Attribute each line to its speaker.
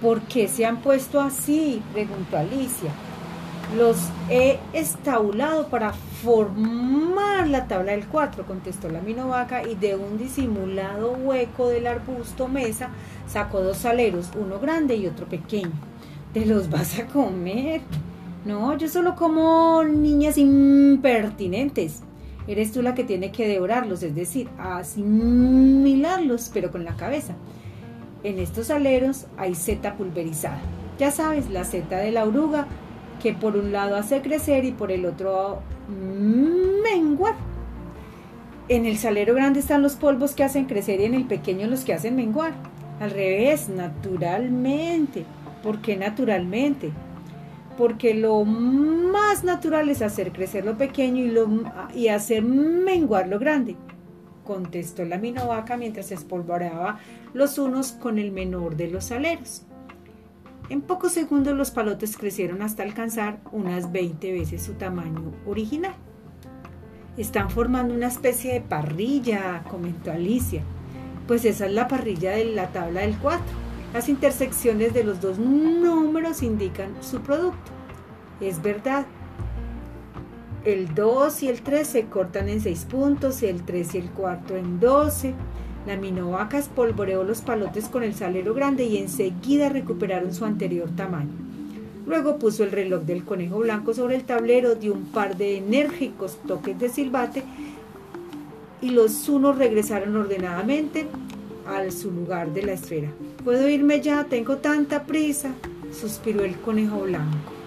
Speaker 1: ¿Por qué se han puesto así? preguntó Alicia. Los he estabulado para formar la tabla del 4, contestó la minovaca y de un disimulado hueco del arbusto mesa sacó dos saleros, uno grande y otro pequeño. ¿Te los vas a comer? No, yo solo como niñas impertinentes. Eres tú la que tiene que devorarlos, es decir, asimilarlos, pero con la cabeza. En estos aleros hay seta pulverizada. Ya sabes, la seta de la oruga que por un lado hace crecer y por el otro menguar. En el salero grande están los polvos que hacen crecer y en el pequeño los que hacen menguar. Al revés, naturalmente. ¿Por qué naturalmente? Porque lo más natural es hacer crecer lo pequeño y, y hacer menguar lo grande, contestó la minovaca mientras espolvoreaba los unos con el menor de los saleros. En pocos segundos los palotes crecieron hasta alcanzar unas 20 veces su tamaño original. Están formando una especie de parrilla, comentó Alicia. Pues esa es la parrilla de la tabla del 4. Las intersecciones de los dos números indican su producto. Es verdad. El 2 y el 3 se cortan en 6 puntos, el 3 y el 4 en 12. La minovaca espolvoreó los palotes con el salero grande y enseguida recuperaron su anterior tamaño. Luego puso el reloj del conejo blanco sobre el tablero, dio un par de enérgicos toques de silbate y los unos regresaron ordenadamente a su lugar de la esfera. ¿Puedo irme ya? Tengo tanta prisa, suspiró el conejo blanco.